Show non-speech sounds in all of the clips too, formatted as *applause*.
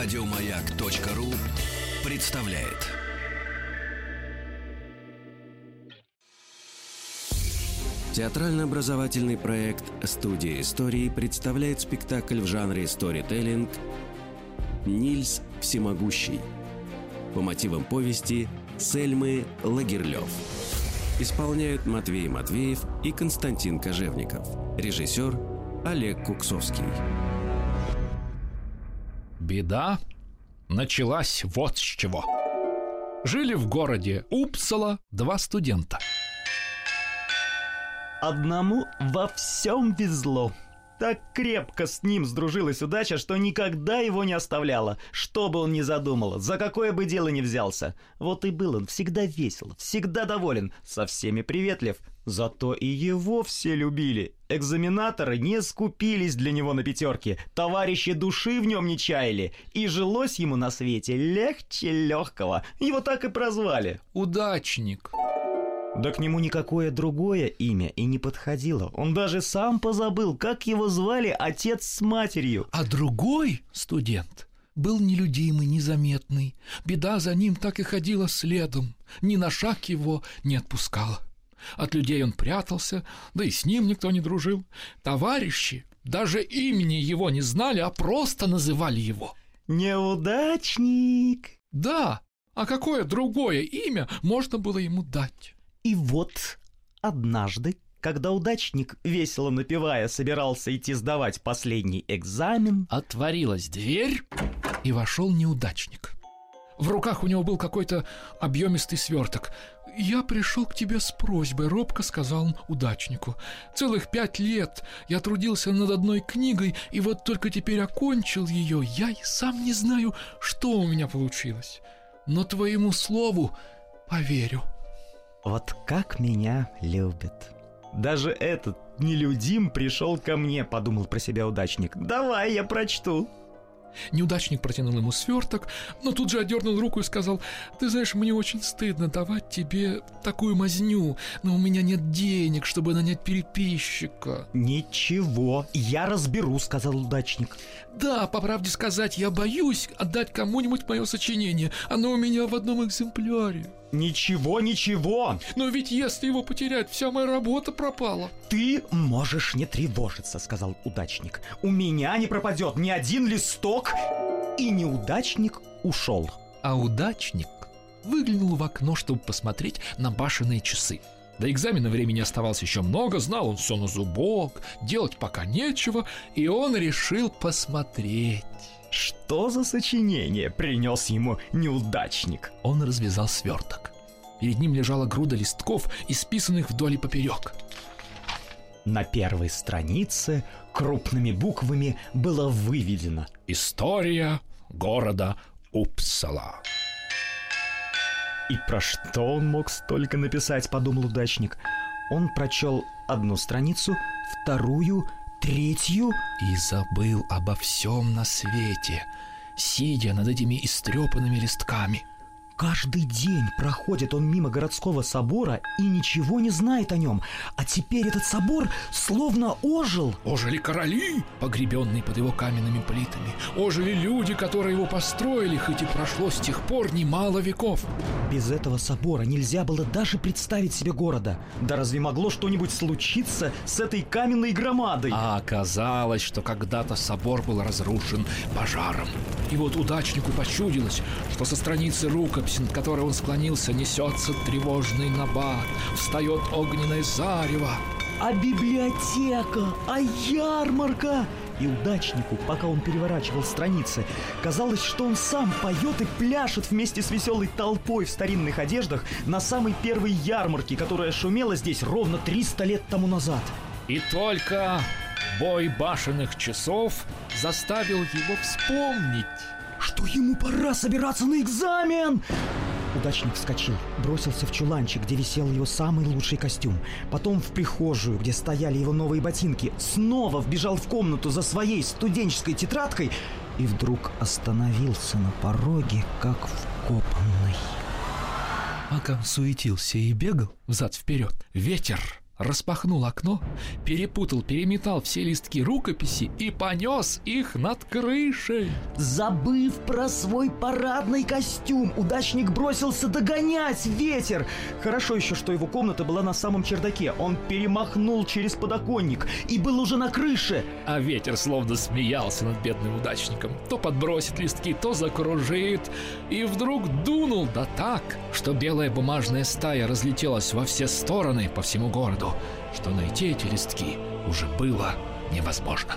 Радиомаяк.ру представляет. Театрально-образовательный проект «Студия истории» представляет спектакль в жанре сторителлинг «Нильс Всемогущий» по мотивам повести Сельмы Лагерлёв. Исполняют Матвей Матвеев и Константин Кожевников. Режиссер Олег Куксовский. Беда началась вот с чего. Жили в городе Упсала два студента. Одному во всем везло. Так крепко с ним сдружилась удача, что никогда его не оставляла, что бы он ни задумал, за какое бы дело ни взялся. Вот и был он всегда весел, всегда доволен, со всеми приветлив. Зато и его все любили. Экзаменаторы не скупились для него на пятерки, товарищи души в нем не чаяли, и жилось ему на свете легче легкого. Его так и прозвали. Удачник. Да к нему никакое другое имя и не подходило. Он даже сам позабыл, как его звали отец с матерью. А другой студент был нелюдимый, незаметный. Беда за ним так и ходила следом. Ни на шаг его не отпускала. От людей он прятался, да и с ним никто не дружил. Товарищи даже имени его не знали, а просто называли его. Неудачник. Да, а какое другое имя можно было ему дать? И вот однажды, когда удачник, весело напевая, собирался идти сдавать последний экзамен, Отворилась дверь, и вошел неудачник. В руках у него был какой-то объемистый сверток. «Я пришел к тебе с просьбой», — робко сказал он удачнику. «Целых пять лет я трудился над одной книгой, и вот только теперь окончил ее. Я и сам не знаю, что у меня получилось. Но твоему слову поверю». Вот как меня любят. Даже этот нелюдим пришел ко мне, подумал про себя удачник. Давай, я прочту. Неудачник протянул ему сверток, но тут же отдернул руку и сказал, «Ты знаешь, мне очень стыдно давать тебе такую мазню, но у меня нет денег, чтобы нанять переписчика». Ничего, я разберу, сказал удачник. «Да, по правде сказать, я боюсь отдать кому-нибудь мое сочинение. Оно у меня в одном экземпляре. Ничего, ничего, Но ведь если его потерять, вся моя работа пропала». ты можешь не тревожиться, сказал удачник. У меня не пропадет ни один листок. И неудачник ушел. А удачник выглянул в окно, чтобы посмотреть на башенные часы. До экзамена времени оставалось еще много, знал он все на зубок, делать пока нечего, и он решил посмотреть. Что за сочинение принес ему неудачник? Он развязал сверток. Перед ним лежала груда листков, исписанных вдоль и поперек. На первой странице крупными буквами было выведено История города Упсала. И про что он мог столько написать, подумал удачник. Он прочел одну страницу, вторую, третью. И забыл обо всем на свете, сидя над этими истрепанными листками. Каждый день проходит он мимо городского собора и ничего не знает о нем. А теперь этот собор словно ожил. Ожили короли, погребенные под его каменными плитами. Ожили люди, которые его построили, хоть и прошло с тех пор немало веков. Без этого собора нельзя было даже представить себе города. Да разве могло что-нибудь случиться с этой каменной громадой? А оказалось, что когда-то собор был разрушен пожаром. И вот удачнику почудилось, что со страницы рукописи, над которой он склонился, несется тревожный набат, встает огненное зарево. А библиотека, а ярмарка! И удачнику, пока он переворачивал страницы, казалось, что он сам поет и пляшет вместе с веселой толпой в старинных одеждах на самой первой ярмарке, которая шумела здесь ровно 300 лет тому назад. И только бой башенных часов заставил его вспомнить. Что ему пора собираться на экзамен! Удачник вскочил, бросился в чуланчик, где висел его самый лучший костюм. Потом в прихожую, где стояли его новые ботинки. Снова вбежал в комнату за своей студенческой тетрадкой и вдруг остановился на пороге, как вкопанный. Пока суетился и бегал взад-вперед, ветер распахнул окно, перепутал, переметал все листки рукописи и понес их над крышей. Забыв про свой парадный костюм, удачник бросился догонять ветер. Хорошо еще, что его комната была на самом чердаке. Он перемахнул через подоконник и был уже на крыше. А ветер словно смеялся над бедным удачником. То подбросит листки, то закружит. И вдруг дунул да так, что белая бумажная стая разлетелась во все стороны по всему городу, что найти эти листки уже было невозможно.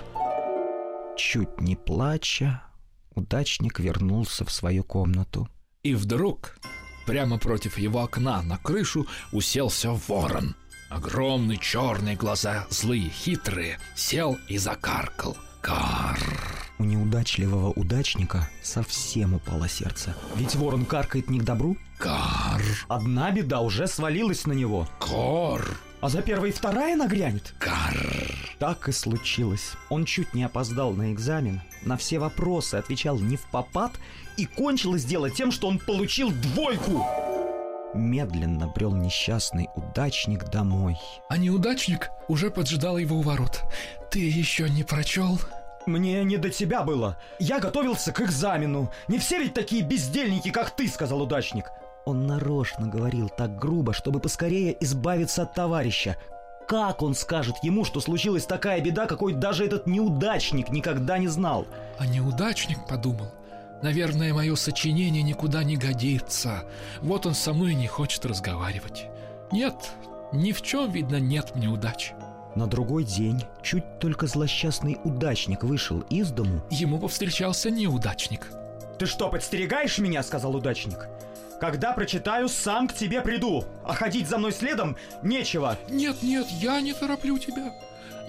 Чуть не плача, удачник вернулся в свою комнату. И вдруг прямо против его окна на крышу уселся ворон. Огромные черные глаза, злые, хитрые, сел и закаркал. Кар. У неудачливого удачника совсем упало сердце. Ведь ворон каркает не к добру. Кар. Одна беда уже свалилась на него. Кор. А за первой и вторая нагрянет. Кар. Так и случилось. Он чуть не опоздал на экзамен, на все вопросы отвечал не в попад, и кончилось дело тем, что он получил двойку. Медленно брел несчастный удачник домой. А неудачник уже поджидал его у ворот. Ты еще не прочел? Мне не до тебя было. Я готовился к экзамену. Не все ведь такие бездельники, как ты, сказал удачник. Он нарочно говорил так грубо, чтобы поскорее избавиться от товарища. Как он скажет ему, что случилась такая беда, какой даже этот неудачник никогда не знал? А неудачник подумал, Наверное, мое сочинение никуда не годится. Вот он со мной не хочет разговаривать. Нет, ни в чем, видно, нет мне удачи. На другой день, чуть только злосчастный удачник вышел из дому, Ему повстречался неудачник. «Ты что, подстерегаешь меня?» — сказал удачник. «Когда прочитаю, сам к тебе приду, а ходить за мной следом нечего». Нет, нет, я не тороплю тебя.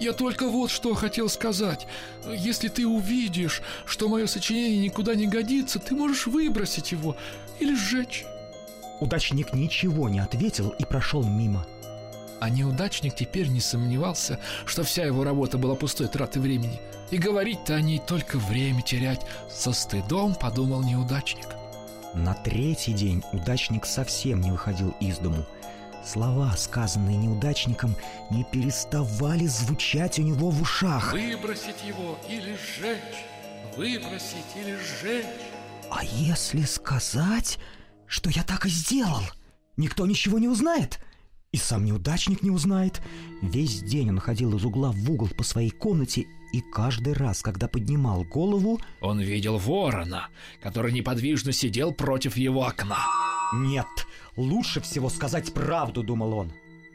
Я только вот что хотел сказать. Если ты увидишь, что мое сочинение никуда не годится, ты можешь выбросить его или сжечь. Удачник ничего не ответил и прошел мимо. А неудачник теперь не сомневался, что вся его работа была пустой тратой времени. И говорить-то о ней только время терять. Со стыдом подумал неудачник. На третий день удачник совсем не выходил из дому. Слова, сказанные неудачником, не переставали звучать у него в ушах. Выбросить его или сжечь. Выбросить или сжечь. А если сказать, что я так и сделал? Никто ничего не узнает. И сам неудачник не узнает. Весь день он ходил из угла в угол по своей комнате, и каждый раз, когда поднимал голову... Он видел ворона, который неподвижно сидел против его окна. Нет, лучше всего сказать правду, думал он.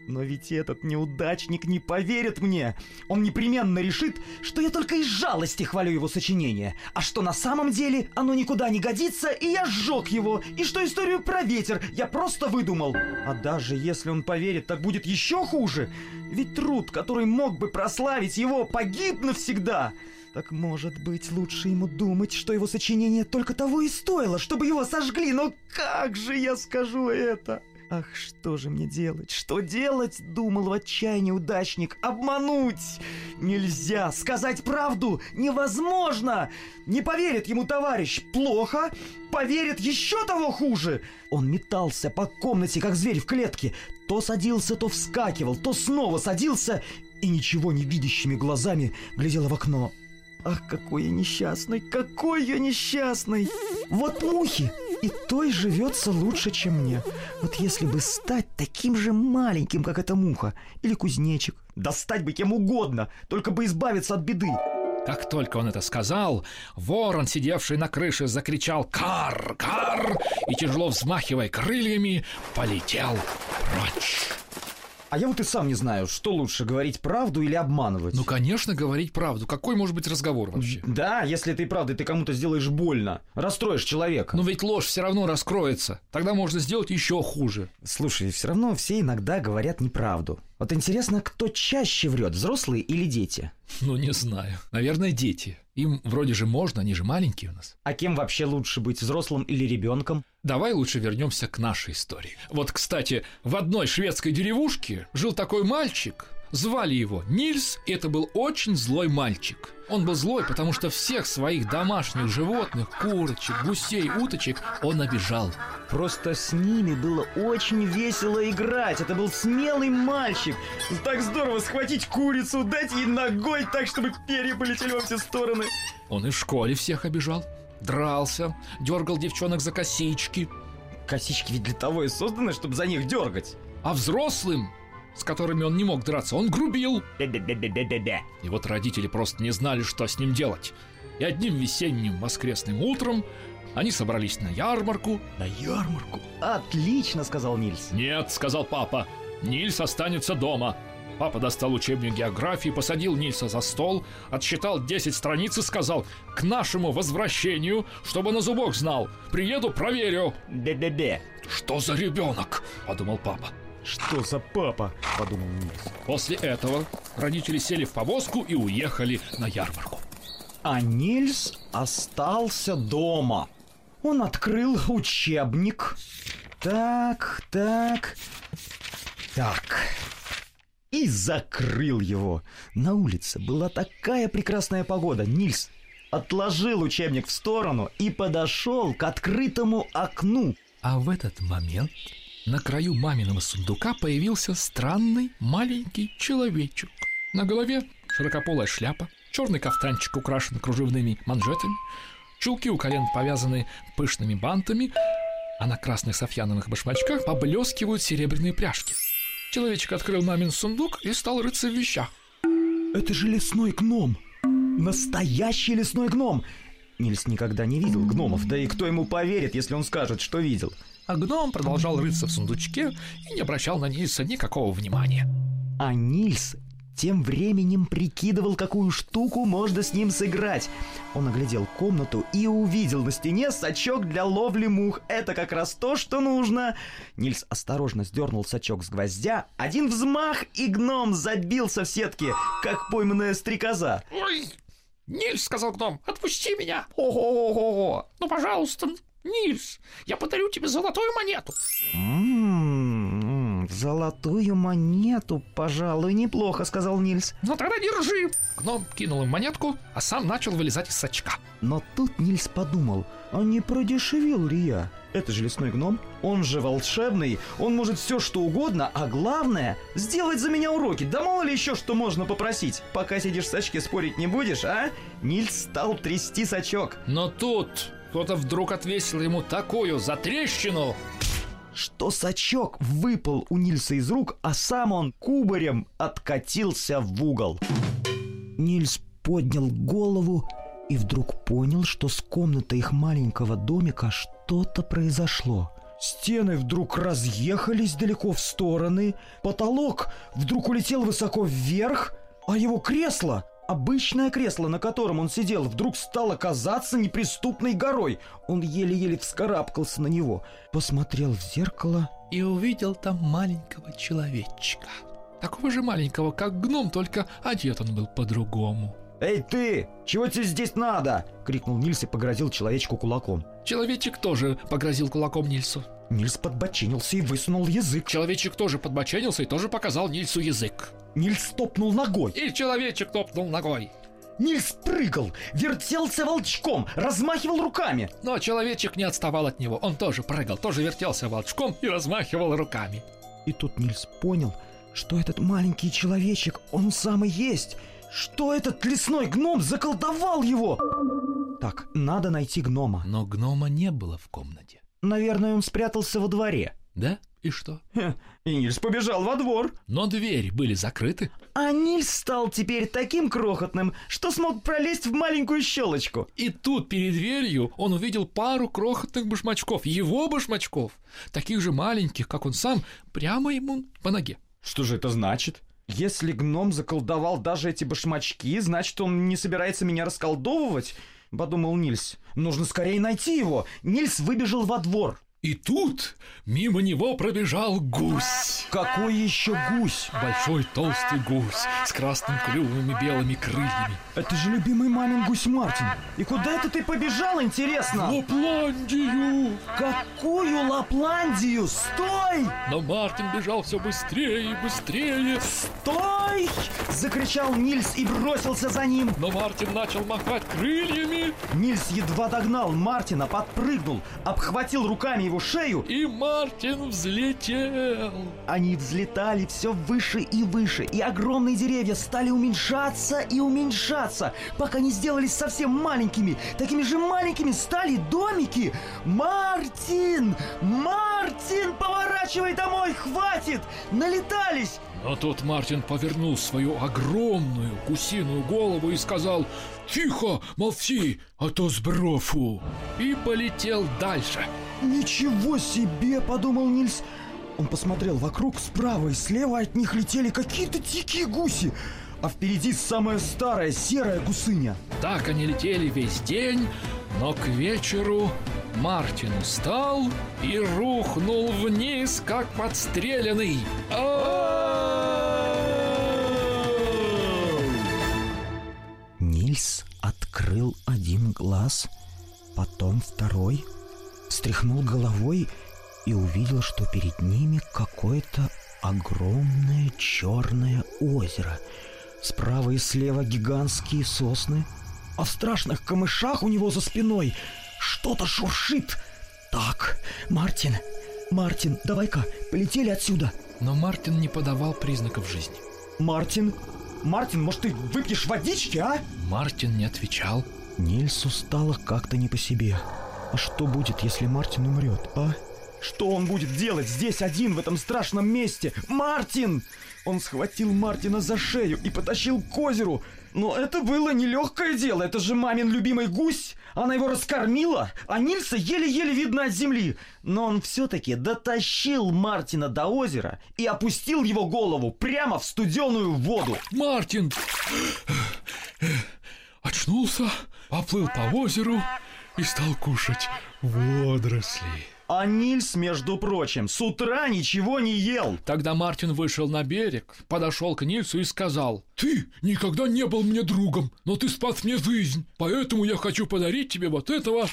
Но ведь этот неудачник не поверит мне. Он непременно решит, что я только из жалости хвалю его сочинение, а что на самом деле оно никуда не годится, и я сжег его, и что историю про ветер я просто выдумал. А даже если он поверит, так будет еще хуже. Ведь труд, который мог бы прославить его, погиб навсегда. Так может быть, лучше ему думать, что его сочинение только того и стоило, чтобы его сожгли. Но как же я скажу это? Ах, что же мне делать? Что делать? Думал в отчаянии удачник. Обмануть нельзя. Сказать правду невозможно. Не поверит ему товарищ. Плохо. Поверит еще того хуже. Он метался по комнате, как зверь в клетке. То садился, то вскакивал, то снова садился и ничего не видящими глазами глядел в окно. Ах, какой я несчастный, какой я несчастный! Вот мухи! И той живется лучше, чем мне. Вот если бы стать таким же маленьким, как эта муха, или кузнечик, да стать бы кем угодно, только бы избавиться от беды. Как только он это сказал, ворон, сидевший на крыше, закричал «Кар! Кар!» и, тяжело взмахивая крыльями, полетел прочь. А я вот и сам не знаю, что лучше, говорить правду или обманывать. Ну, конечно, говорить правду. Какой может быть разговор вообще? Да, если ты правда, ты кому-то сделаешь больно, расстроишь человека. Но ведь ложь все равно раскроется. Тогда можно сделать еще хуже. Слушай, все равно все иногда говорят неправду. Вот интересно, кто чаще врет, взрослые или дети? Ну, не знаю. Наверное, дети. Им вроде же можно, они же маленькие у нас. А кем вообще лучше быть, взрослым или ребенком? Давай лучше вернемся к нашей истории. Вот, кстати, в одной шведской деревушке жил такой мальчик, Звали его Нильс, и это был очень злой мальчик. Он был злой, потому что всех своих домашних животных, курочек, гусей, уточек, он обижал. Просто с ними было очень весело играть. Это был смелый мальчик. Так здорово схватить курицу, дать ей ногой так, чтобы перья полетели во все стороны. Он и в школе всех обижал. Дрался, дергал девчонок за косички. Косички ведь для того и созданы, чтобы за них дергать. А взрослым с которыми он не мог драться, он грубил. И вот родители просто не знали, что с ним делать. И одним весенним воскресным утром они собрались на ярмарку. На ярмарку? Отлично, сказал Нильс. «Нет», — сказал папа, — «Нильс останется дома». Папа достал учебник географии, посадил Нильса за стол, отсчитал 10 страниц и сказал «К нашему возвращению, чтобы на зубок знал, приеду, проверю». Бе-бе-бе. «Что за ребенок?» — подумал папа. Что за папа? Подумал Нильс. После этого родители сели в повозку и уехали на ярмарку. А Нильс остался дома. Он открыл учебник. Так, так, так. И закрыл его. На улице была такая прекрасная погода. Нильс отложил учебник в сторону и подошел к открытому окну. А в этот момент на краю маминого сундука появился странный маленький человечек. На голове широкополая шляпа, черный кафтанчик украшен кружевными манжетами, чулки у колен повязаны пышными бантами, а на красных софьяновых башмачках поблескивают серебряные пряжки. Человечек открыл мамин сундук и стал рыться в вещах. Это же лесной гном. Настоящий лесной гном. Нильс никогда не видел гномов, да и кто ему поверит, если он скажет, что видел. А гном продолжал рыться в сундучке и не обращал на Нильса никакого внимания. А Нильс тем временем прикидывал, какую штуку можно с ним сыграть. Он оглядел комнату и увидел на стене сачок для ловли мух. Это как раз то, что нужно. Нильс осторожно сдернул сачок с гвоздя. Один взмах, и гном забился в сетке, как пойманная стрекоза. «Ой, Нильс, — сказал гном, — отпусти меня! Ого-го-го! Ну, пожалуйста, Нильс, я подарю тебе золотую монету!» «М-м-м, золотую монету, пожалуй, неплохо», — сказал Нильс. «Ну тогда держи!» Гном кинул им монетку, а сам начал вылезать из сачка. Но тут Нильс подумал, а не продешевил ли я? Это же лесной гном, он же волшебный, он может все что угодно, а главное, сделать за меня уроки. Да мало ли еще что можно попросить. Пока сидишь в сачке, спорить не будешь, а? Нильс стал трясти сачок. Но тут кто-то вдруг отвесил ему такую затрещину, что сачок выпал у Нильса из рук, а сам он кубарем откатился в угол. Нильс поднял голову и вдруг понял, что с комнаты их маленького домика что-то произошло. Стены вдруг разъехались далеко в стороны, потолок вдруг улетел высоко вверх, а его кресло, обычное кресло, на котором он сидел, вдруг стало казаться неприступной горой. Он еле-еле вскарабкался на него, посмотрел в зеркало и увидел там маленького человечка. Такого же маленького, как гном, только одет он был по-другому. «Эй ты! Чего тебе здесь надо?» — крикнул Нильс и погрозил человечку кулаком. Человечек тоже погрозил кулаком Нильсу. Нильс подбочинился и высунул язык. Человечек тоже подбоченился и тоже показал Нильсу язык. Нильс топнул ногой. И человечек топнул ногой. Нильс прыгал, вертелся волчком, размахивал руками. Но человечек не отставал от него. Он тоже прыгал, тоже вертелся волчком и размахивал руками. И тут Нильс понял, что этот маленький человечек, он самый есть. Что этот лесной гном заколдовал его? Так, надо найти гнома. Но гнома не было в комнате. Наверное, он спрятался во дворе. Да? И что? Хе, И Нильс побежал во двор. Но двери были закрыты. А Нильс стал теперь таким крохотным, что смог пролезть в маленькую щелочку. И тут перед дверью он увидел пару крохотных башмачков, его башмачков, таких же маленьких, как он сам, прямо ему по ноге. Что же это значит? Если гном заколдовал даже эти башмачки, значит, он не собирается меня расколдовывать? Подумал Нильс. Нужно скорее найти его. Нильс выбежал во двор. И тут мимо него пробежал гусь. Какой еще гусь? Большой толстый гусь с красным клювом и белыми крыльями. Это же любимый мамин гусь Мартин. И куда это ты побежал, интересно? В Лапландию! Какую Лапландию? Стой! Но Мартин бежал все быстрее и быстрее. Стой! Закричал Нильс и бросился за ним. Но Мартин начал махать крыльями. Нильс едва догнал Мартина, подпрыгнул, обхватил руками его шею. И Мартин взлетел. Они взлетали все выше и выше, и огромные деревья стали уменьшаться и уменьшаться, пока не сделались совсем маленькими. Такими же маленькими стали домики. Мартин! Мартин! Поворачивай домой, хватит! Налетались! Но тут Мартин повернул свою огромную гусиную голову и сказал «Тихо, молчи, а то сброфу!» и полетел дальше. «Ничего себе!» – подумал Нильс. Он посмотрел вокруг, справа и слева от них летели какие-то дикие гуси, а впереди самая старая серая гусыня. Так они летели весь день, но к вечеру Мартин устал и рухнул вниз, как подстреленный. Нильс открыл один глаз, потом второй, встряхнул головой и увидел, что перед ними какое-то огромное черное озеро. Справа и слева гигантские сосны, а в страшных камышах у него за спиной что-то шуршит. Так, Мартин, Мартин, давай-ка, полетели отсюда. Но Мартин не подавал признаков жизни. Мартин, Мартин, может ты выпьешь водички, а? Мартин не отвечал. Нильсу стало как-то не по себе. А что будет, если Мартин умрет, а? Что он будет делать здесь один, в этом страшном месте? Мартин! Он схватил Мартина за шею и потащил к озеру. Но это было нелегкое дело, это же мамин любимый гусь. Она его раскормила, а Нильса еле-еле видно от земли. Но он все-таки дотащил Мартина до озера и опустил его голову прямо в студеную воду. Мартин очнулся, поплыл по озеру и стал кушать водоросли. А Нильс, между прочим, с утра ничего не ел. Тогда Мартин вышел на берег, подошел к Нильсу и сказал, «Ты никогда не был мне другом, но ты спас мне жизнь, поэтому я хочу подарить тебе вот этого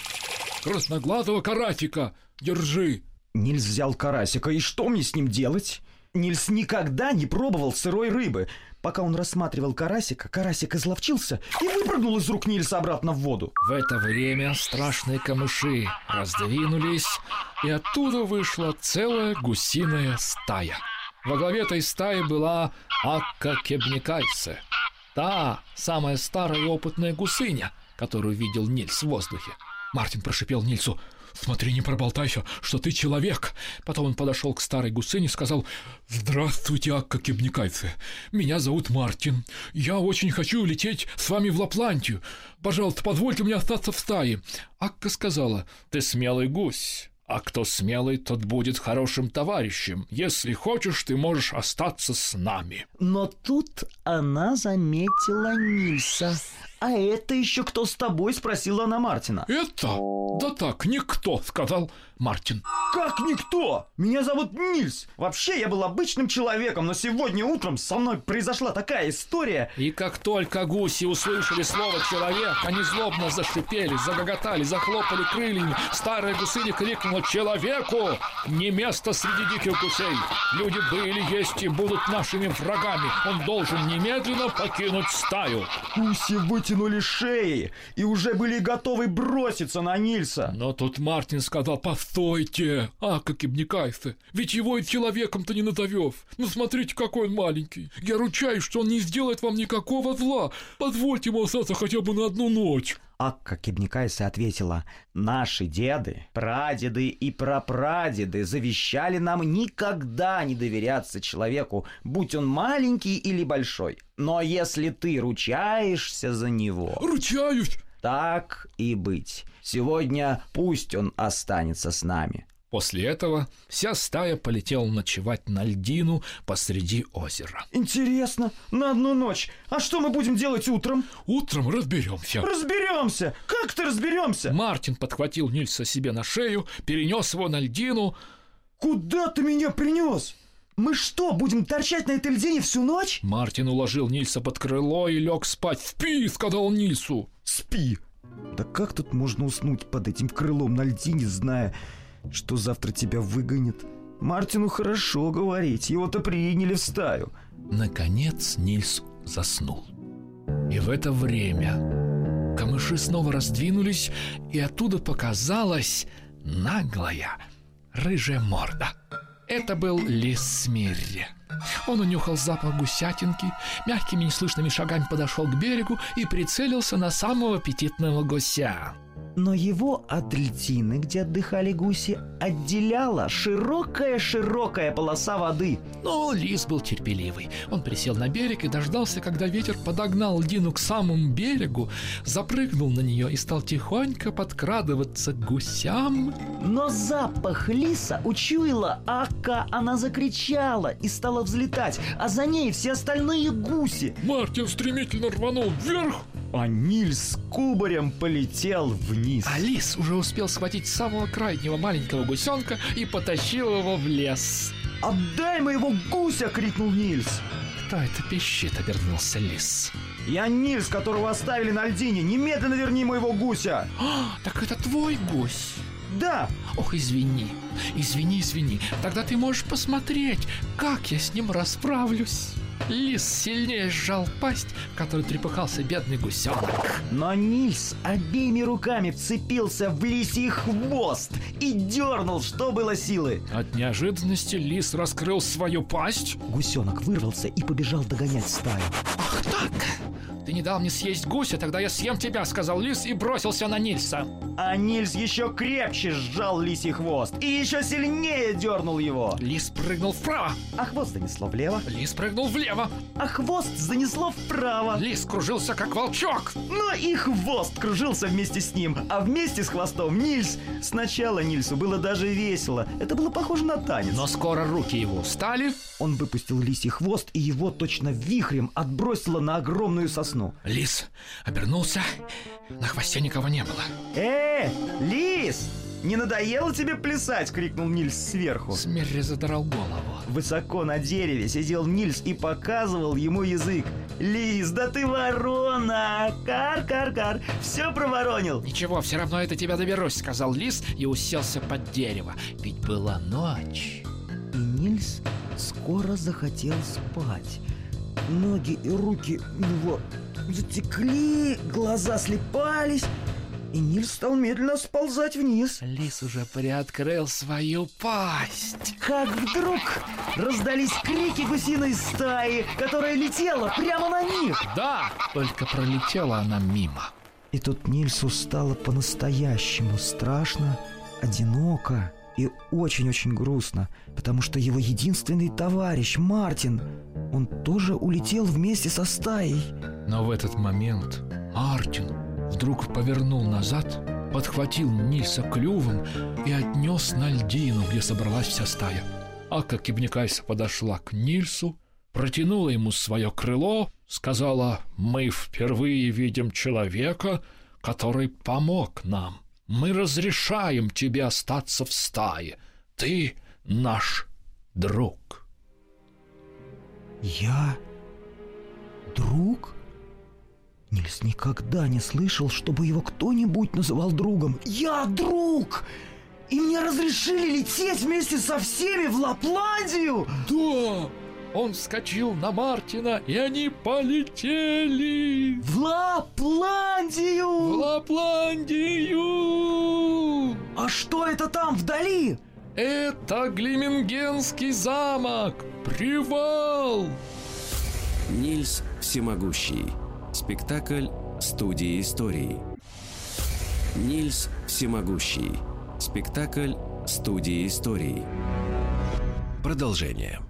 красноглазого карасика. Держи». Нильс взял карасика, и что мне с ним делать? Нильс никогда не пробовал сырой рыбы. Пока он рассматривал карасика, карасик изловчился и выпрыгнул из рук Нильса обратно в воду. В это время страшные камыши раздвинулись, и оттуда вышла целая гусиная стая. Во главе этой стаи была Акка Кебникайсе, та самая старая и опытная гусыня, которую видел Нильс в воздухе. Мартин прошипел Нильсу «Смотри, не проболтайся, что ты человек!» Потом он подошел к старой гусыне и сказал «Здравствуйте, Акка Кебникайце. Меня зовут Мартин. Я очень хочу лететь с вами в Лаплантию. Пожалуйста, позвольте мне остаться в стае». Акка сказала «Ты смелый гусь». А кто смелый, тот будет хорошим товарищем. Если хочешь, ты можешь остаться с нами. Но тут она заметила Нильса. «А это еще кто с тобой?» – спросила она Мартина. «Это? Да так, никто», – сказал Мартин. «Как никто? Меня зовут Нильс. Вообще, я был обычным человеком, но сегодня утром со мной произошла такая история». И как только гуси услышали слово «человек», они злобно зашипели, загоготали, захлопали крыльями. Старая гусыня крикнула «Человеку! Не место среди диких гусей! Люди были, есть и будут нашими врагами. Он должен немедленно покинуть стаю». Гуси вытянули шеи и уже были готовы броситься на Нильса. Но тут Мартин сказал «Постойте, а, как Ибникайфе, ведь его и человеком-то не назовешь. Ну смотрите, какой он маленький. Я ручаюсь, что он не сделает вам никакого зла. Позвольте ему остаться хотя бы на одну ночь». Акка Кебникайса ответила, «Наши деды, прадеды и прапрадеды завещали нам никогда не доверяться человеку, будь он маленький или большой. Но если ты ручаешься за него...» «Ручаюсь!» «Так и быть. Сегодня пусть он останется с нами. После этого вся стая полетела ночевать на льдину посреди озера. Интересно, на одну ночь. А что мы будем делать утром? Утром разберемся. Разберемся. Как ты разберемся? Мартин подхватил Нильса себе на шею, перенес его на льдину. Куда ты меня принес? Мы что, будем торчать на этой льдине всю ночь? Мартин уложил Нильса под крыло и лег спать. «Спи!» — сказал Нильсу. Спи. Да как тут можно уснуть под этим крылом на льдине, зная, что завтра тебя выгонят? Мартину хорошо говорить, его-то приняли в стаю. Наконец Нильс заснул. И в это время камыши снова раздвинулись, и оттуда показалась наглая рыжая морда. Это был лис Смирри. Он унюхал запах гусятинки, мягкими неслышными шагами подошел к берегу и прицелился на самого аппетитного гуся. Но его от льдины, где отдыхали гуси, отделяла широкая-широкая полоса воды. Но лис был терпеливый. Он присел на берег и дождался, когда ветер подогнал льдину к самому берегу, запрыгнул на нее и стал тихонько подкрадываться к гусям. Но запах лиса учуяла Ака, она закричала и стала взлетать, а за ней все остальные гуси. Мартин стремительно рванул вверх, а Нильс с кубарем полетел вниз. а лис уже успел схватить самого крайнего маленького гусенка и потащил его в лес. «Отдай моего гуся!» — крикнул Нильс. Кто это пищит, обернулся лис. «Я Нильс, которого оставили на льдине! Немедленно верни моего гуся!» А, так это твой гусь. «Да!» Ох, извини, извини, извини. Тогда ты можешь посмотреть, как я с ним расправлюсь. Лис сильнее сжал пасть, в которой трепыхался бедный гусенок. Но Нильс обеими руками вцепился в лисий хвост и дернул, что было силы. От неожиданности лис раскрыл свою пасть. Гусенок вырвался и побежал догонять стаю. Ах так! Ты не дал мне съесть гуся, тогда я съем тебя, сказал лис и бросился на Нильса. А Нильс еще крепче сжал лисий хвост и еще сильнее дернул его. Лис прыгнул вправо, А хвост занесло влево, лис прыгнул влево, а хвост занесло вправо. лис кружился как волчок. Но и хвост кружился вместе с ним, а вместе с хвостом Нильс. Сначала Нильсу было даже весело. Это было похоже на танец. Но скоро руки его устали, Он выпустил лисий хвост, и его точно вихрем отбросило на огромную сосну. Лис обернулся, на хвосте никого не было. «Э, лис! Не надоело тебе плясать?» — крикнул Нильс сверху. Смерри задрал голову. Высоко на дереве сидел Нильс и показывал ему язык. «Лис, да ты ворона! Кар-кар-кар! Все проворонил!» «Ничего, все равно это тебя доберусь», — сказал лис и уселся под дерево. Ведь была ночь. И Нильс скоро захотел спать. Ноги и руки у него затекли, глаза слепались, и Нильс стал медленно сползать вниз. Лис уже приоткрыл свою пасть. Как вдруг раздались крики гусиной стаи, которая летела прямо на них. Да, только пролетела она мимо. И тут Нильсу стало по-настоящему страшно, одиноко и очень-очень грустно, потому что его единственный товарищ Мартин, он тоже улетел вместе со стаей. Но в этот момент Мартин вдруг повернул назад, подхватил Нильса клювом и отнес на льдину, где собралась вся стая. Ака Кибникайса подошла к Нильсу, протянула ему свое крыло, сказала «Мы впервые видим человека, который помог нам. Мы разрешаем тебе остаться в стае. Ты наш друг». Я друг? Нильс никогда не слышал, чтобы его кто-нибудь называл другом. Я друг! И мне разрешили лететь вместе со всеми в Лапландию! Да! Он вскочил на Мартина, и они полетели В Лапландию! в Лапландию! А что это там вдали? Это Глимингенский замок! Привал! Нильс Всемогущий. Спектакль студии истории. Нильс Всемогущий. Спектакль студии истории. Продолжение.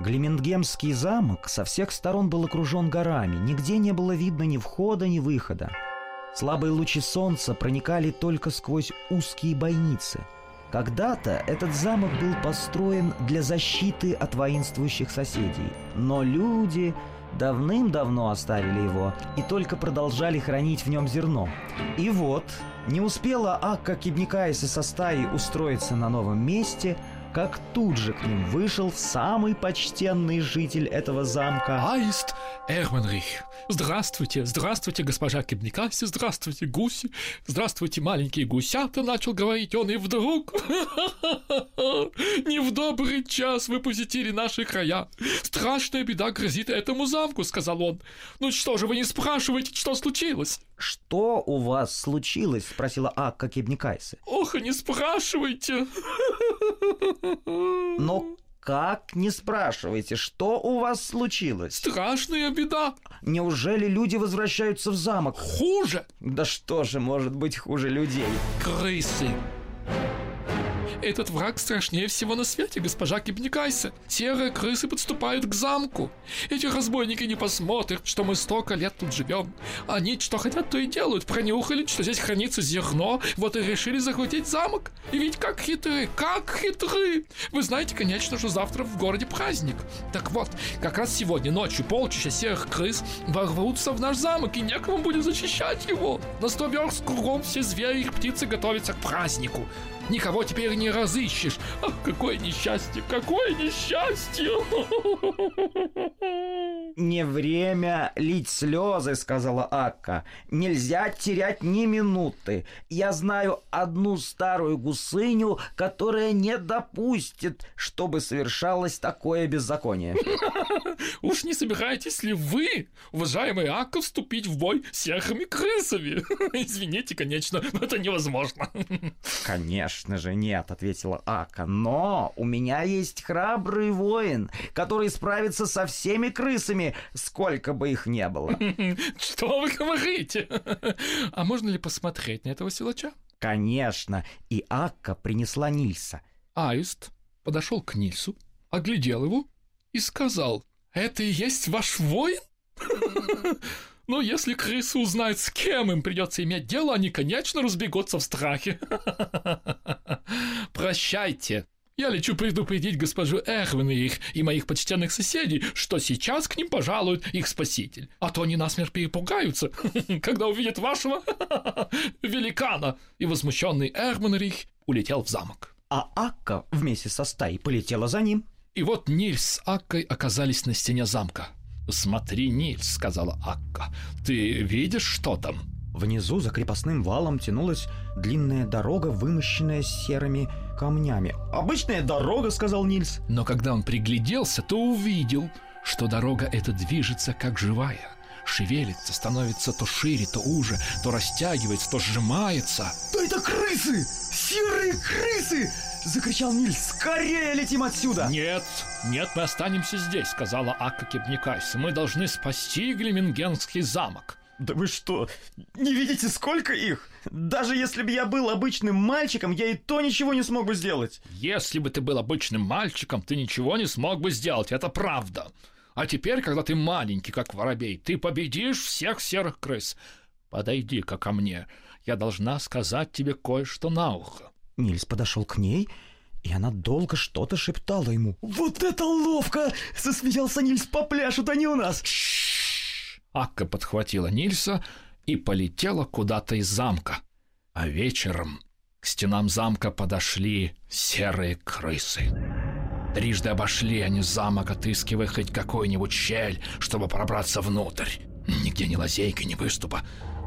Глимингемский замок со всех сторон был окружен горами, нигде не было видно ни входа, ни выхода. Слабые лучи солнца проникали только сквозь узкие бойницы. Когда-то этот замок был построен для защиты от воинствующих соседей, но люди давным-давно оставили его и только продолжали хранить в нем зерно. И вот, не успела Акка Кибникайса со стаей устроиться на новом месте – как тут же к ним вышел самый почтенный житель этого замка. Аист Эрманрих. Здравствуйте, здравствуйте, госпожа Кебникаси, здравствуйте, гуси, здравствуйте, маленькие гусята, начал говорить он, и вдруг... *laughs* Не в добрый час вы посетили наши края. Страшная беда грозит этому замку, сказал он. Ну что же вы не спрашиваете, что случилось? «Что у вас случилось?» — спросила Акка Кебникайсы. «Ох, не спрашивайте!» «Но как не спрашивайте, что у вас случилось?» «Страшная беда!» «Неужели люди возвращаются в замок?» «Хуже!» «Да что же может быть хуже людей?» «Крысы!» Этот враг страшнее всего на свете, госпожа Кибникайся. Серые крысы подступают к замку. Эти разбойники не посмотрят, что мы столько лет тут живем. Они что хотят, то и делают. Пронюхали, что здесь хранится зерно, вот и решили захватить замок. И ведь как хитры, как хитры. Вы знаете, конечно же, завтра в городе праздник. Так вот, как раз сегодня ночью полчища серых крыс ворвутся в наш замок, и некому будет защищать его. На сто верст кругом все звери и птицы готовятся к празднику. Никого теперь не разыщешь. Ах, какое несчастье, какое несчастье! «Не время лить слезы», — сказала Акка. «Нельзя терять ни минуты. Я знаю одну старую гусыню, которая не допустит, чтобы совершалось такое беззаконие». Уж не собираетесь ли вы, уважаемый Акка, вступить в бой с серыми крысами? Извините, конечно, но это невозможно. Конечно же нет, ответила Ака. Но у меня есть храбрый воин, который справится со всеми крысами, сколько бы их не было. *laughs* Что вы говорите? А можно ли посмотреть на этого силача? Конечно. И Акка принесла Нильса. Аист подошел к Нильсу, оглядел его и сказал, «Это и есть ваш воин?» *laughs* Но если крысы узнают, с кем им придется иметь дело, они, конечно, разбегутся в страхе. *laughs* Прощайте. Я лечу предупредить госпожу Эрвин и их и моих почтенных соседей, что сейчас к ним пожалует их спаситель. А то они насмерть перепугаются, *laughs* когда увидят вашего *laughs* великана. И возмущенный Эрманрих улетел в замок. А Акка вместе со стаей полетела за ним. И вот Нильс с Аккой оказались на стене замка. «Смотри, Нильс», — сказала Акка, — «ты видишь, что там?» Внизу за крепостным валом тянулась длинная дорога, вымощенная серыми камнями. «Обычная дорога», — сказал Нильс. Но когда он пригляделся, то увидел, что дорога эта движется как живая. Шевелится, становится то шире, то уже, то растягивается, то сжимается. «Да это крысы! Серые крысы!» — закричал Нильс. «Скорее летим отсюда!» «Нет, нет, мы останемся здесь», — сказала Акка Кебникайс. «Мы должны спасти Глемингенский замок». «Да вы что, не видите, сколько их? Даже если бы я был обычным мальчиком, я и то ничего не смог бы сделать!» «Если бы ты был обычным мальчиком, ты ничего не смог бы сделать, это правда. А теперь, когда ты маленький, как воробей, ты победишь всех серых крыс. Подойди-ка ко мне, я должна сказать тебе кое-что на ухо». Нильс подошел к ней, и она долго что-то шептала ему. «Вот это ловко!» — засмеялся Нильс. «Попляшут они у нас!» Акка подхватила Нильса и полетела куда-то из замка. А вечером к стенам замка подошли серые крысы. Трижды обошли они замок, отыскивая хоть какую-нибудь щель, чтобы пробраться внутрь. Нигде ни лазейки, ни выступа.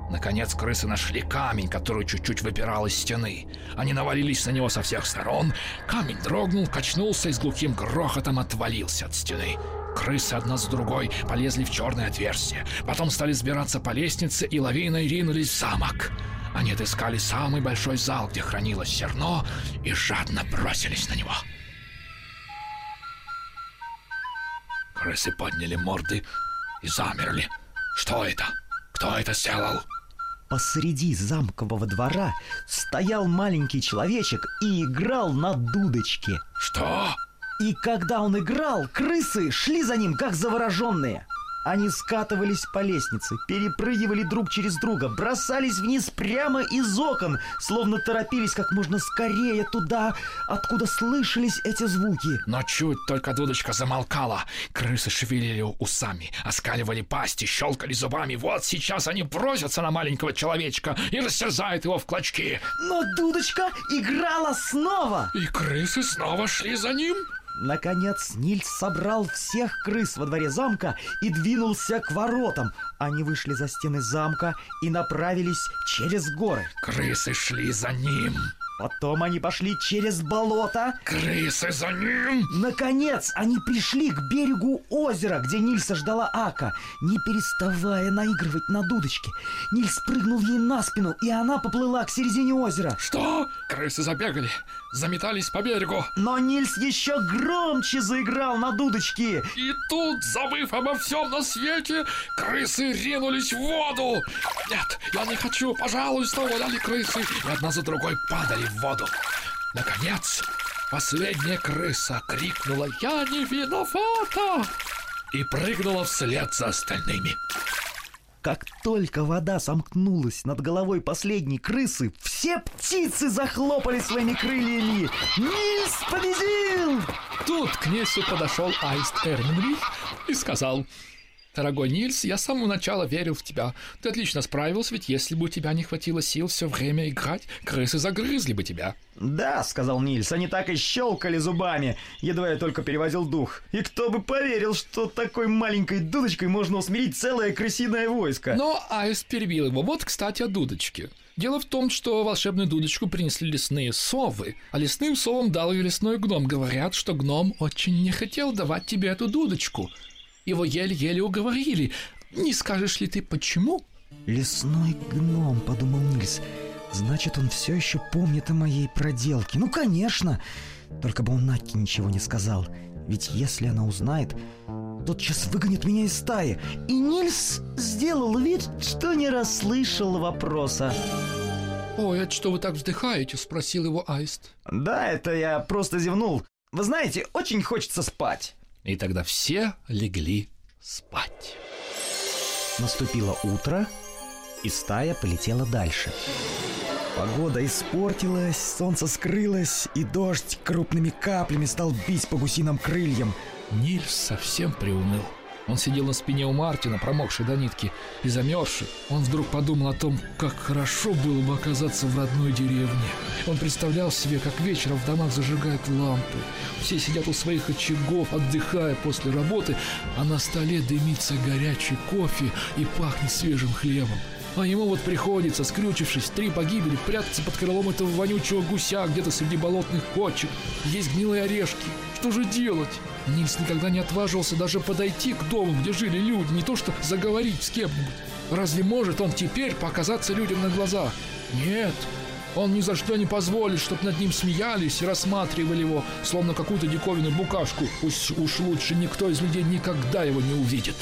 Наконец крысы нашли камень, который чуть-чуть выпирал из стены. Они навалились на него со всех сторон. Камень дрогнул, качнулся и с глухим грохотом отвалился от стены. Крысы одна с другой полезли в черное отверстие. Потом стали сбираться по лестнице и лавиной ринулись в замок. Они отыскали самый большой зал, где хранилось зерно, и жадно бросились на него. Крысы подняли морды и замерли. Что это? Кто это сделал? Посреди замкового двора стоял маленький человечек и играл на дудочке. Что? И когда он играл, крысы шли за ним, как завороженные. Они скатывались по лестнице, перепрыгивали друг через друга, бросались вниз прямо из окон, словно торопились как можно скорее туда, откуда слышались эти звуки. Но чуть только дудочка замолкала, крысы шевелили усами, оскаливали пасти, щелкали зубами. Вот сейчас они бросятся на маленького человечка и растерзают его в клочки. Но дудочка играла снова. И крысы снова шли за ним. Наконец Нильс собрал всех крыс во дворе замка и двинулся к воротам. Они вышли за стены замка и направились через горы. Крысы шли за ним. Потом они пошли через болото. Крысы за ним! Наконец, они пришли к берегу озера, где Нильса ждала Ака, не переставая наигрывать на дудочке. Нильс прыгнул ей на спину, и она поплыла к середине озера. Что? Крысы забегали, заметались по берегу. Но Нильс еще громче заиграл на дудочке. И тут, забыв обо всем на свете, крысы ринулись в воду. Нет, я не хочу, пожалуйста, умоляли крысы. И одна за другой падали в воду. Наконец, последняя крыса крикнула «Я не виновата!» и прыгнула вслед за остальными. Как только вода сомкнулась над головой последней крысы, все птицы захлопали своими крыльями. Нильс победил! Тут к Нильсу подошел Аист Эрминрих и сказал Дорогой Нильс, я с самого начала верил в тебя. Ты отлично справился, ведь если бы у тебя не хватило сил все время играть, крысы загрызли бы тебя. Да, сказал Нильс, они так и щелкали зубами, едва я только перевозил дух. И кто бы поверил, что такой маленькой дудочкой можно усмирить целое крысиное войско. Но Аист перебил его. Вот, кстати, о дудочке. Дело в том, что волшебную дудочку принесли лесные совы, а лесным совам дал ее лесной гном. Говорят, что гном очень не хотел давать тебе эту дудочку. Его еле-еле уговорили. Не скажешь ли ты, почему? Лесной гном, подумал Нильс. Значит, он все еще помнит о моей проделке. Ну, конечно. Только бы он Наки ничего не сказал. Ведь если она узнает, тотчас выгонит меня из стаи. И Нильс сделал вид, что не расслышал вопроса. «Ой, это что вы так вздыхаете?» — спросил его Аист. Да, это я просто зевнул. Вы знаете, очень хочется спать. И тогда все легли спать. Наступило утро, и стая полетела дальше. Погода испортилась, солнце скрылось, и дождь крупными каплями стал бить по гусиным крыльям. Нильс совсем приуныл. Он сидел на спине у Мартина, промокший до нитки и замерзший. Он вдруг подумал о том, как хорошо было бы оказаться в родной деревне. Он представлял себе, как вечером в домах зажигают лампы. Все сидят у своих очагов, отдыхая после работы, а на столе дымится горячий кофе и пахнет свежим хлебом. А ему вот приходится, скрючившись, три погибели, прятаться под крылом этого вонючего гуся где-то среди болотных кочек. Есть гнилые орешки. Что же делать? Нильс никогда не отваживался даже подойти к дому, где жили люди, не то что заговорить с кем-нибудь. Разве может он теперь показаться людям на глаза? Нет, он ни за что не позволит, чтобы над ним смеялись и рассматривали его, словно какую-то диковинную букашку. Пусть уж лучше никто из людей никогда его не увидит.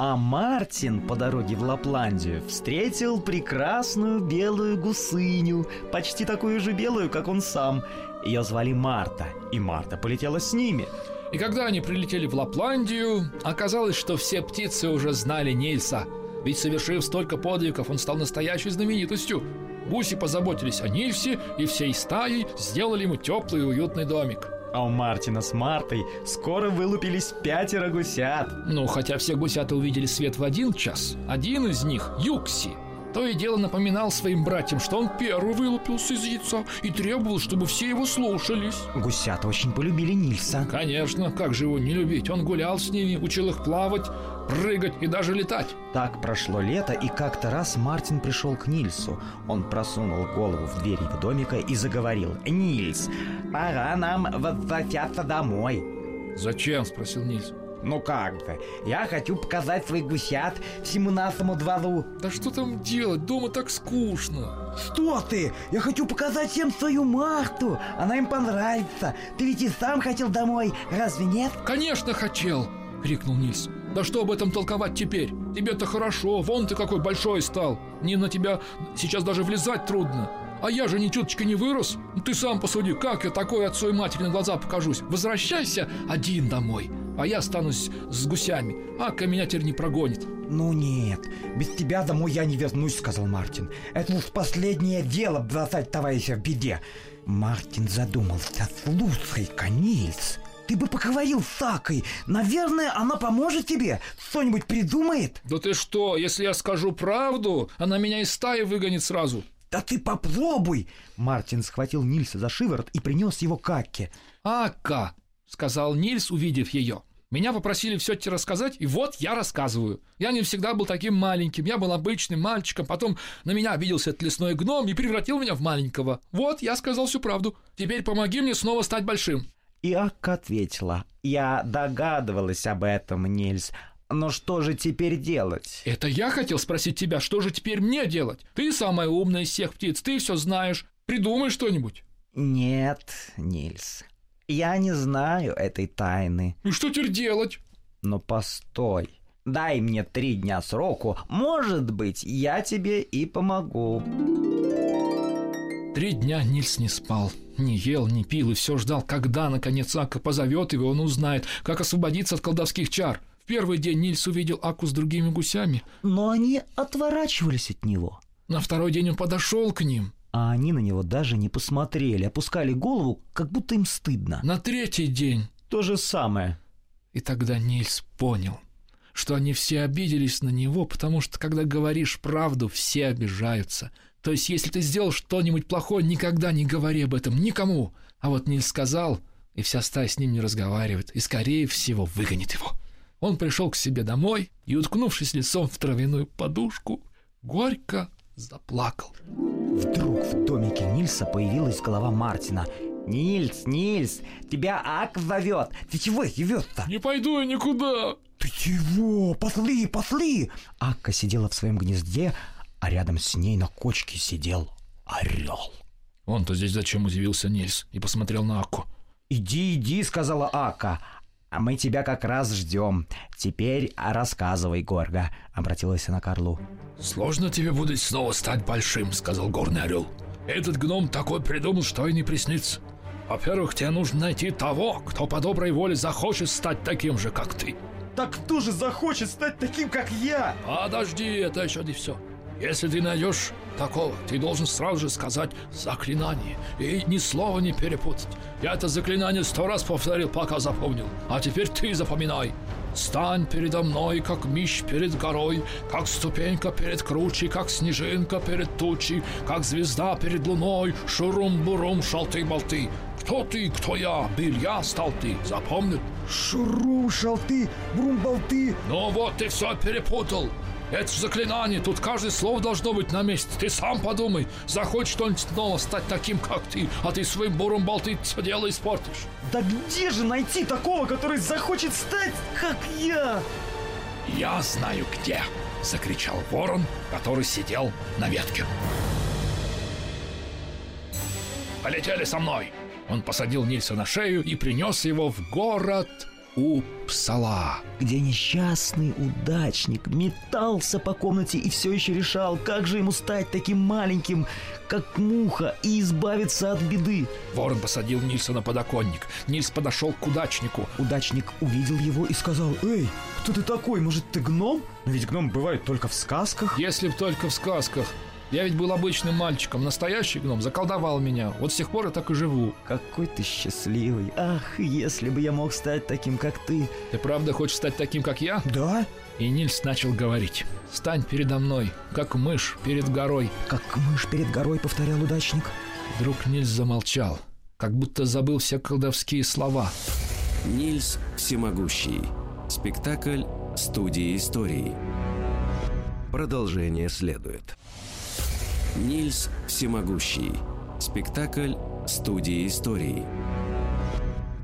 А Мартин по дороге в Лапландию встретил прекрасную белую гусыню, почти такую же белую, как он сам. Ее звали Марта, и Марта полетела с ними. И когда они прилетели в Лапландию, оказалось, что все птицы уже знали Нильса. Ведь совершив столько подвигов, он стал настоящей знаменитостью. Гуси позаботились о Нильсе и всей стаей сделали ему теплый и уютный домик. А у Мартина с Мартой скоро вылупились пятеро гусят. Ну, хотя все гусята увидели свет в один час. Один из них, Юкси, то и дело напоминал своим братьям, что он первый вылупился из яйца и требовал, чтобы все его слушались. Гусята очень полюбили Нильса. Конечно, как же его не любить? Он гулял с ними, учил их плавать, прыгать и даже летать. Так прошло лето, и как-то раз Мартин пришел к Нильсу. Он просунул голову в дверь его домика и заговорил. «Нильс, пора нам возвращаться домой». «Зачем?» – спросил Нильс. Ну как бы, я хочу показать своих гусят всему нашему двору. Да что там делать, дома так скучно. Что ты? Я хочу показать всем свою Марту. Она им понравится. Ты ведь и сам хотел домой, разве нет? Конечно хотел, крикнул Нильс. Да что об этом толковать теперь? Тебе-то хорошо, вон ты какой большой стал. Не на тебя сейчас даже влезать трудно. А я же ни чуточки не вырос. Ты сам посуди, как я такой отцу и матери на глаза покажусь. Возвращайся один домой. а я останусь с гусями. Ака меня теперь не прогонит. Ну нет, без тебя домой я не вернусь, сказал Мартин. Это уж последнее дело бросать товарища в беде. Мартин задумался. Слушай-ка, Нильс, ты бы поговорил с Сакой. Наверное, она поможет тебе. Что-нибудь придумает. Да ты что, если я скажу правду, она меня из стаи выгонит сразу. Да ты попробуй! Мартин схватил Нильса за шиворот и принес его к Акке. «Ака!» — сказал Нильс, увидев ее. Меня попросили все тебе рассказать, и вот я рассказываю. Я не всегда был таким маленьким, я был обычным мальчиком, потом на меня обиделся этот лесной гном и превратил меня в маленького. Вот, я сказал всю правду. Теперь помоги мне снова стать большим. И Акка ответила. «Я догадывалась об этом, Нильс. Но что же теперь делать? Это я хотел спросить тебя, что же теперь мне делать? Ты самая умная из всех птиц, ты все знаешь. Придумай что-нибудь. Нет, Нильс. Я не знаю этой тайны. И что теперь делать? Но постой. Дай мне три дня сроку. Может быть, я тебе и помогу. Три дня Нильс не спал. Не ел, не пил и все ждал, когда, наконец, Ака позовет его, он узнает, как освободиться от колдовских чар первый день Нильс увидел Аку с другими гусями. Но они отворачивались от него. На второй день он подошел к ним. А они на него даже не посмотрели, опускали голову, как будто им стыдно. На третий день. То же самое. И тогда Нильс понял, что они все обиделись на него, потому что, когда говоришь правду, все обижаются. То есть, если ты сделал что-нибудь плохое, никогда не говори об этом никому. А вот Нильс сказал, и вся стая с ним не разговаривает, и, скорее всего, выгонит его. Он пришел к себе домой и, уткнувшись лицом в травяную подушку, горько заплакал. Вдруг в домике Нильса появилась голова Мартина. «Нильс, Нильс, тебя Ак зовет! Ты чего зовет-то?» «Не пойду я никуда!» «Ты чего? Посли, посли!» Акка сидела в своем гнезде, а рядом с ней на кочке сидел орел. «Он-то здесь зачем?» – удивился Нильс и посмотрел на Акку. «Иди, иди», – сказала Ака. А мы тебя как раз ждем. Теперь рассказывай, Горга», — обратилась она к Орлу. «Сложно тебе будет снова стать большим», — сказал горный орел. «Этот гном такой придумал, что и не приснится. Во-первых, тебе нужно найти того, кто по доброй воле захочет стать таким же, как ты». «Так кто же захочет стать таким, как я?» «Подожди, это еще не все. Если ты найдешь такого, ты должен сразу же сказать заклинание и ни слова не перепутать. Я это заклинание сто раз повторил, пока запомнил. А теперь ты запоминай. Стань передо мной, как мищ перед горой, как ступенька перед кручей, как снежинка перед тучей, как звезда перед луной, шурум-бурум, шалты-болты. Кто ты, кто я? Был я, стал ты. Запомнил? Шурум, шалты, бурум-болты. Ну вот, ты все перепутал. Это же заклинание, тут каждое слово должно быть на месте. Ты сам подумай, захочешь что-нибудь снова стать таким, как ты, а ты своим буром болты все дело испортишь. Да где же найти такого, который захочет стать, как я? Я знаю где, закричал ворон, который сидел на ветке. Полетели со мной. Он посадил Нильса на шею и принес его в город Упсала, где несчастный удачник метался по комнате и все еще решал, как же ему стать таким маленьким, как муха, и избавиться от беды. Ворон посадил Нильса на подоконник. Нильс подошел к удачнику. Удачник увидел его и сказал, «Эй, кто ты такой? Может, ты гном? Но ведь гном бывает только в сказках». «Если б только в сказках. Я ведь был обычным мальчиком, настоящий гном заколдовал меня. Вот с тех пор я так и живу. Какой ты счастливый. Ах, если бы я мог стать таким, как ты. Ты правда хочешь стать таким, как я? Да. И Нильс начал говорить. «Стань передо мной, как мышь перед горой». «Как мышь перед горой», — повторял удачник. Вдруг Нильс замолчал, как будто забыл все колдовские слова. Нильс Всемогущий. Спектакль «Студия истории». Продолжение следует. Нильс Всемогущий. Спектакль «Студия истории».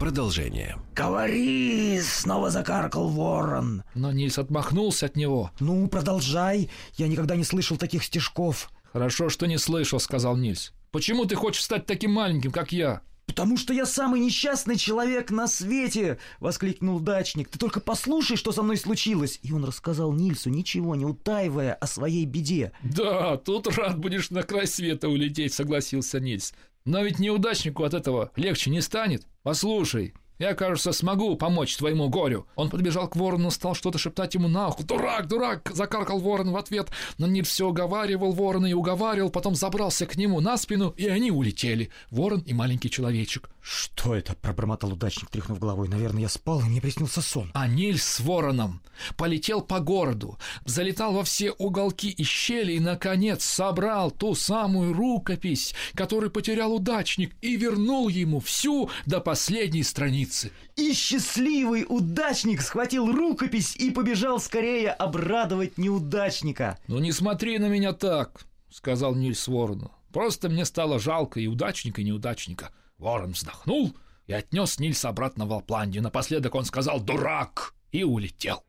Продолжение. «Говори!» — снова закаркал ворон. Но Нильс отмахнулся от него. «Ну, продолжай. Я никогда не слышал таких стишков». «Хорошо, что не слышал», — сказал Нильс. «Почему ты хочешь стать таким маленьким, как я?» «Потому что я самый несчастный человек на свете!» — воскликнул дачник. «Ты только послушай, что со мной случилось!» И он рассказал Нильсу, ничего не утаивая о своей беде. «Да, тут рад будешь на край света улететь», — согласился Нильс. «Но ведь неудачнику от этого легче не станет. Послушай, Я, кажется, смогу помочь твоему горю. Он подбежал к ворону, стал что-то шептать ему на ухо. «Дурак, дурак!» — закаркал ворон в ответ. Но Нильс все уговаривал ворона и уговаривал, потом забрался к нему на спину, и они улетели. Ворон и маленький человечек. Что это? Пробормотал удачник, тряхнув головой. Наверное, я спал, и мне приснился сон. А Нильс с вороном полетел по городу, залетал во все уголки и щели и, наконец, собрал ту самую рукопись, которую потерял удачник, и вернул ему всю до последней страницы. И счастливый удачник схватил рукопись и побежал скорее обрадовать неудачника. «Ну не смотри на меня так», — сказал Нильс Ворону. «Просто мне стало жалко и удачника, и неудачника». Ворон вздохнул и отнес Нильса обратно в Лапландию. Напоследок он сказал «Дурак!» и улетел.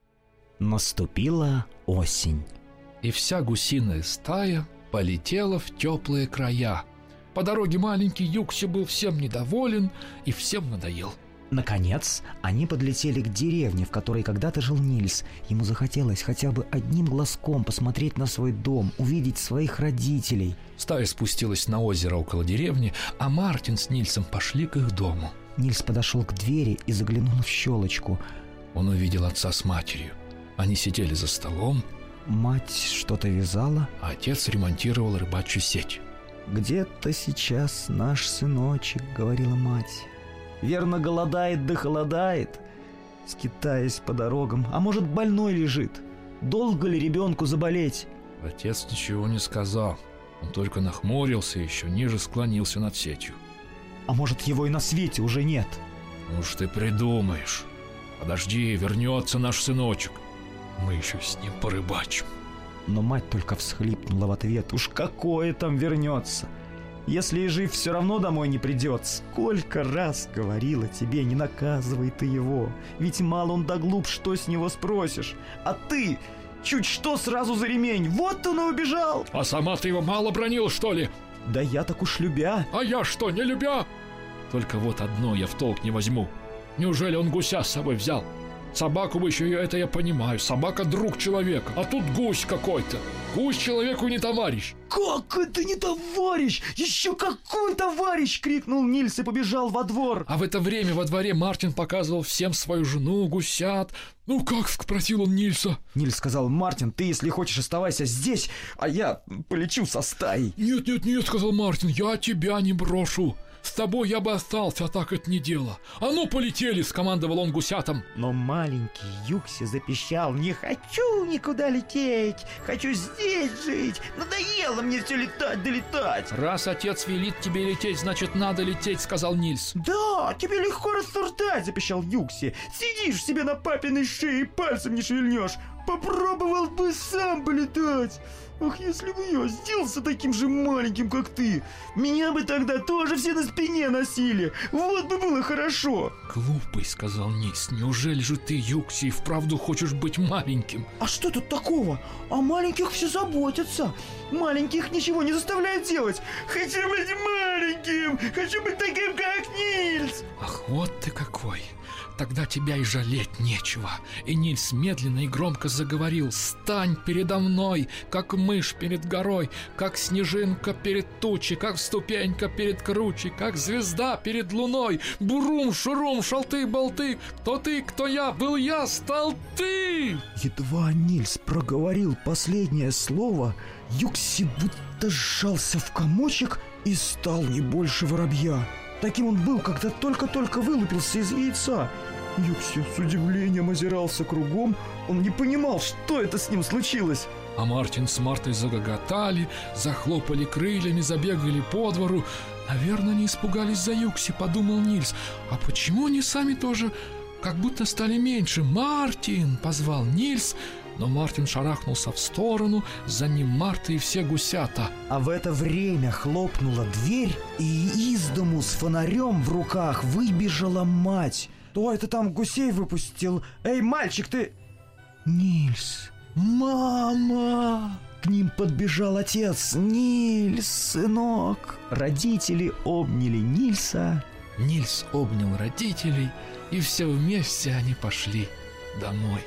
Наступила осень. И вся гусиная стая полетела в теплые края. По дороге маленький Юкси был всем недоволен и всем надоел. Наконец, они подлетели к деревне, в которой когда-то жил Нильс. Ему захотелось хотя бы одним глазком посмотреть на свой дом, увидеть своих родителей. Стая спустилась на озеро около деревни, а Мартин с Нильсом пошли к их дому. Нильс подошел к двери и заглянул в щелочку. Он увидел отца с матерью. Они сидели за столом. Мать что-то вязала, а отец ремонтировал рыбачью сеть. «Где-то сейчас наш сыночек», — говорила мать. Верно, голодает да холодает, скитаясь по дорогам. А может, больной лежит? Долго ли ребенку заболеть? Отец ничего не сказал. Он только нахмурился и еще ниже склонился над сетью. А может, его и на свете уже нет? Уж ты придумаешь. Подожди, вернется наш сыночек. Мы еще с ним порыбачим. Но мать только всхлипнула в ответ. Уж какое там вернется? Если и жив, все равно домой не придет. Сколько раз говорила тебе, не наказывай ты его. Ведь мало он да глуп, что с него спросишь. А ты чуть что сразу за ремень. Вот он и убежал. А сама ты его мало бронил, что ли? Да я так уж любя. А я что, не любя? Только вот одно я в толк не возьму. Неужели он гуся с собой взял? Собаку бы еще, это я понимаю. Собака друг человека. А тут гусь какой-то. Гусь человеку не товарищ. Как это не товарищ? Еще какой товарищ? Крикнул Нильс и побежал во двор. А в это время во дворе Мартин показывал всем свою жену, гусят. Ну как спросил он Нильса? Нильс сказал, Мартин, ты если хочешь оставайся здесь, а я полечу со стаей. Нет, нет, нет, сказал Мартин, я тебя не брошу. С тобой я бы остался, а так это не дело. А ну, полетели!» — скомандовал он гусятам. Но маленький Юкси запищал. «Не хочу никуда лететь! Хочу здесь жить! Надоело мне все летать да летать!» «Раз отец велит тебе лететь, значит, надо лететь!» — сказал Нильс. «Да, тебе легко рассуждать!» — запищал Юкси. «Сидишь себе на папиной шее и пальцем не шевельнешь! Попробовал бы сам полетать!» Ах, если бы я сделался таким же маленьким, как ты, меня бы тогда тоже все на спине носили. Вот бы было хорошо. Глупый, сказал Низ, неужели же ты, Юкси, вправду хочешь быть маленьким? А что тут такого? О маленьких все заботятся. Маленьких ничего не заставляют делать. Хочу быть маленьким, хочу быть таким, как Нильс. Ах, вот ты какой. Тогда тебя и жалеть нечего. И Нильс медленно и громко заговорил. «Стань передо мной, как мышь перед горой, как снежинка перед тучей, как ступенька перед кручей, как звезда перед луной. Бурум, шурум, шалты-болты, кто ты, кто я, был я, стал ты!» Едва Нильс проговорил последнее слово, Юкси будто сжался в комочек и стал не больше воробья. Таким он был, когда только-только вылупился из яйца. Юкси с удивлением озирался кругом. Он не понимал, что это с ним случилось. А Мартин с Мартой загоготали, захлопали крыльями, забегали по двору. Наверное, не испугались за Юкси, подумал Нильс. А почему они сами тоже как будто стали меньше? Мартин! позвал Нильс, но Мартин шарахнулся в сторону, за ним Марта и все гусята. А в это время хлопнула дверь, и из дому с фонарем в руках выбежала мать. Кто это там гусей выпустил? Эй, мальчик, ты... Нильс, мама! К ним подбежал отец. Нильс, сынок. Родители обняли Нильса. Нильс обнял родителей, и все вместе они пошли домой.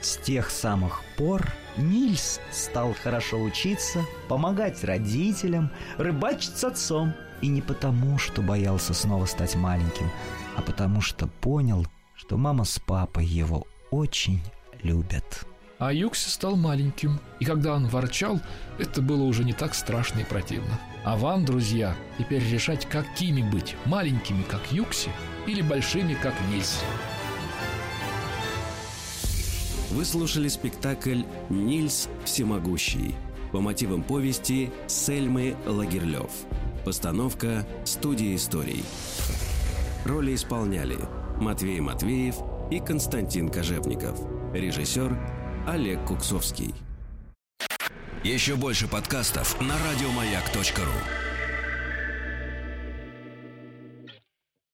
С тех самых пор Нильс стал хорошо учиться, помогать родителям, рыбачить с отцом. И не потому, что боялся снова стать маленьким, а потому что понял, что мама с папой его очень любят. А Юкси стал маленьким, и когда он ворчал, это было уже не так страшно и противно. А вам, друзья, теперь решать, какими быть, маленькими, как Юкси, или большими, как Нильс. Вы слушали спектакль «Нильс Всемогущий» по мотивам повести Сельмы Лагерлёв. Постановка студии историй. Роли исполняли Матвей Матвеев и Константин Кожевников. Режиссер Олег Куксовский. Еще больше подкастов на радиомаяк.ру